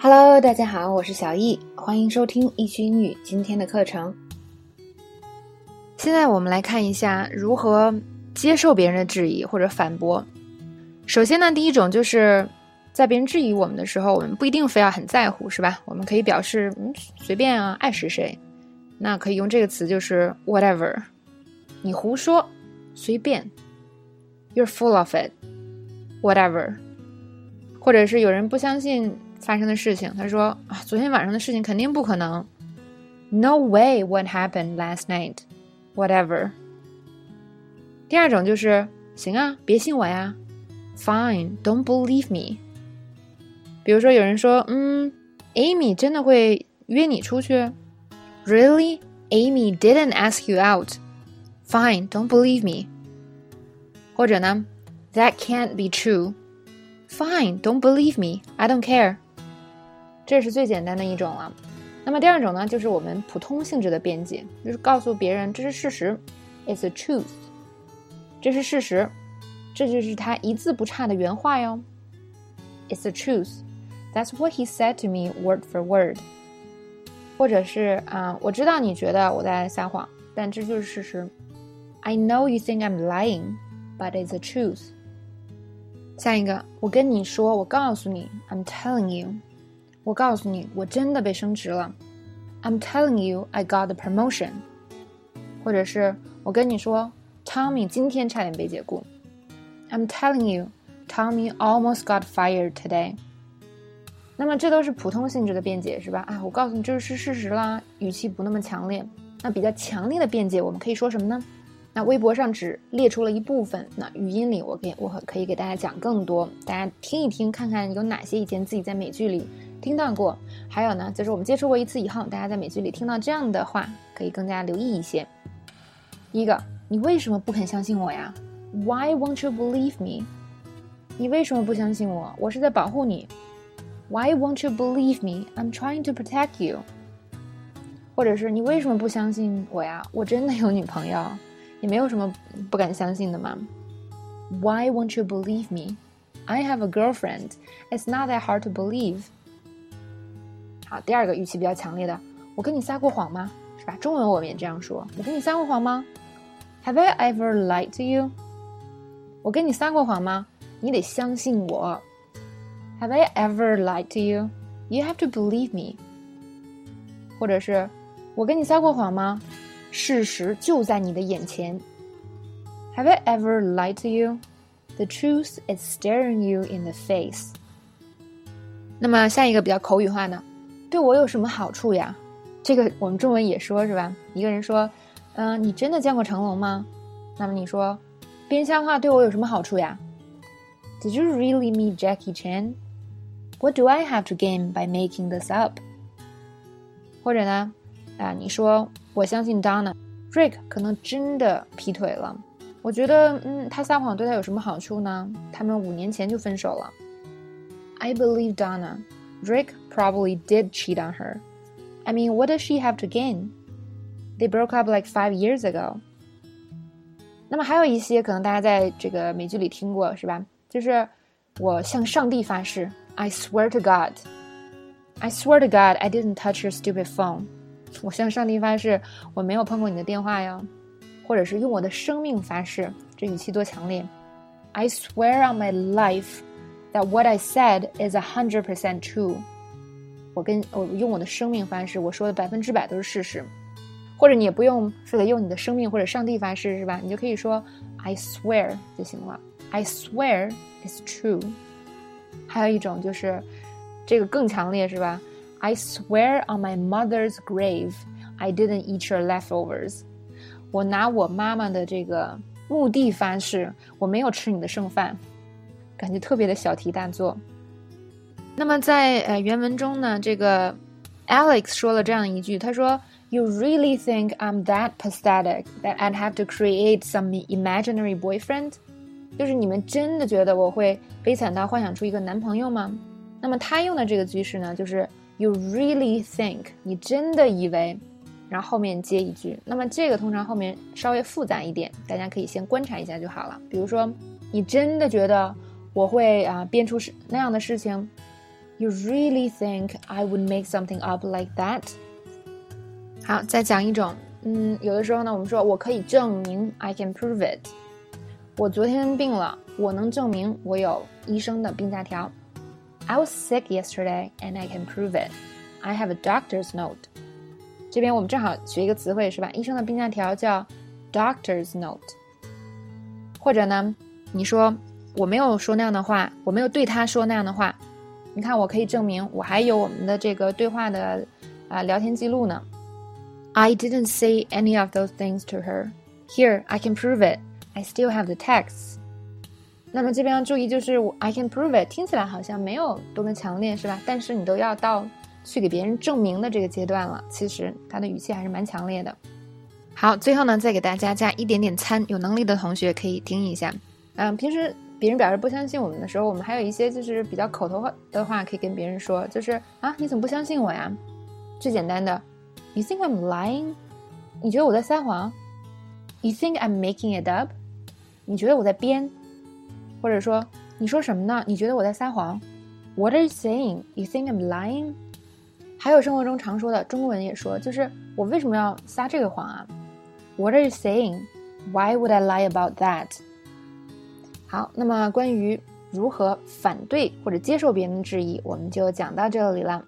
Hello，大家好，我是小易，欢迎收听易学英语今天的课程。现在我们来看一下如何接受别人的质疑或者反驳。首先呢，第一种就是在别人质疑我们的时候，我们不一定非要很在乎，是吧？我们可以表示嗯随便啊，爱谁谁。那可以用这个词就是 whatever，你胡说，随便。You're full of it，whatever。或者是有人不相信发生的事情，他说啊，昨天晚上的事情肯定不可能。No way what happened last night，whatever。第二种就是行啊，别信我呀。Fine，don't believe me。比如说有人说，嗯，Amy 真的会约你出去。Really? Amy didn't ask you out. Fine, don't believe me. 或者呢，That can't be true. Fine, don't believe me. I don't care. 这是最简单的一种了。那么第二种呢，就是我们普通性质的辩解，就是告诉别人这是事实，It's a truth. 这是事实，这就是他一字不差的原话哟。It's the truth. That's what he said to me, word for word. 或者是啊，我知道你觉得我在撒谎，但这就是事实。I know you think I'm lying, but it's the truth。下一个，我跟你说，我告诉你，I'm telling you，我告诉你，我真的被升职了。I'm telling you I got the promotion。或者是我跟你说，Tommy 今天差点被解雇。I'm telling you, Tommy almost got fired today。那么这都是普通性质的辩解，是吧？啊，我告诉你这是事实啦，语气不那么强烈。那比较强烈的辩解，我们可以说什么呢？那微博上只列出了一部分，那语音里我给我可以给大家讲更多，大家听一听，看看有哪些以前自己在美剧里听到过。还有呢，就是我们接触过一次以后，大家在美剧里听到这样的话，可以更加留意一些。第一个，你为什么不肯相信我呀？Why won't you believe me？你为什么不相信我？我是在保护你。Why won't you believe me? I'm trying to protect you. 或者是你为什么不相信我呀？我真的有女朋友，也没有什么不敢相信的嘛。Why won't you believe me? I have a girlfriend. It's not that hard to believe. 好，第二个语气比较强烈的，我跟你撒过谎吗？是吧？中文我们也这样说，我跟你撒过谎吗？Have I ever lied to you? 我跟你撒过谎吗？你得相信我。Have I ever lied to you? You have to believe me. 或者是，我跟你撒过谎吗？事实就在你的眼前。Have I ever lied to you? The truth is staring you in the face. 那么下一个比较口语化呢，对我有什么好处呀？这个我们中文也说是吧？一个人说，嗯，你真的见过成龙吗？那么你说，编瞎话对我有什么好处呀？Did you really meet Jackie Chan? What do I have to gain by making this up？或者呢，啊，你说我相信 Donna，Rick 可能真的劈腿了。我觉得，嗯，他撒谎对他有什么好处呢？他们五年前就分手了。I believe Donna. Rick probably did cheat on her. I mean, what does she have to gain? They broke up like five years ago. 那么还有一些可能大家在这个美剧里听过，是吧？就是我向上帝发誓。I swear to God, I swear to God, I didn't touch your stupid phone. 我向上帝发誓，我没有碰过你的电话哟。或者是用我的生命发誓，这语气多强烈。I swear on my life that what I said is a hundred percent true. 我跟我用我的生命发誓，我说的百分之百都是事实。或者你也不用非得用你的生命或者上帝发誓，是吧？你就可以说 I swear 就行了。I swear it's true. 还有一种就是，这个更强烈，是吧？I swear on my mother's grave, I didn't eat your leftovers。我拿我妈妈的这个墓地发誓，我没有吃你的剩饭， 感觉特别的小题大做。那么在呃原文中呢，这个 Alex 说了这样一句，他说：“You really think I'm that pathetic that I'd have to create some imaginary boyfriend？” 就是你们真的觉得我会悲惨到幻想出一个男朋友吗？那么他用的这个句式呢，就是 you really think，你真的以为，然后后面接一句。那么这个通常后面稍微复杂一点，大家可以先观察一下就好了。比如说，你真的觉得我会啊编出是那样的事情 You really think I would make something up like that？好，再讲一种，嗯，有的时候呢，我们说我可以证明，I can prove it。我昨天病了，我能证明我有医生的病假条。I was sick yesterday and I can prove it. I have a doctor's note. 这边我们正好学一个词汇是吧？医生的病假条叫 doctor's note。或者呢，你说我没有说那样的话，我没有对他说那样的话。你看，我可以证明，我还有我们的这个对话的啊聊天记录呢。I didn't say any of those things to her. Here, I can prove it. I still have the texts. 那么这边要注意，就是 I can prove it 听起来好像没有多么强烈，是吧？但是你都要到去给别人证明的这个阶段了，其实他的语气还是蛮强烈的。好，最后呢，再给大家加一点点餐，有能力的同学可以听一下。嗯，平时。别人表示不相信我们的时候，我们还有一些就是比较口头的话可以跟别人说，就是啊，你怎么不相信我呀？最简单的，You think I'm lying？你觉得我在撒谎？You think I'm making it up？你觉得我在编？或者说，你说什么呢？你觉得我在撒谎？What are you saying？You think I'm lying？还有生活中常说的，中文也说，就是我为什么要撒这个谎啊？What are you saying？Why would I lie about that？好，那么关于如何反对或者接受别人的质疑，我们就讲到这里了。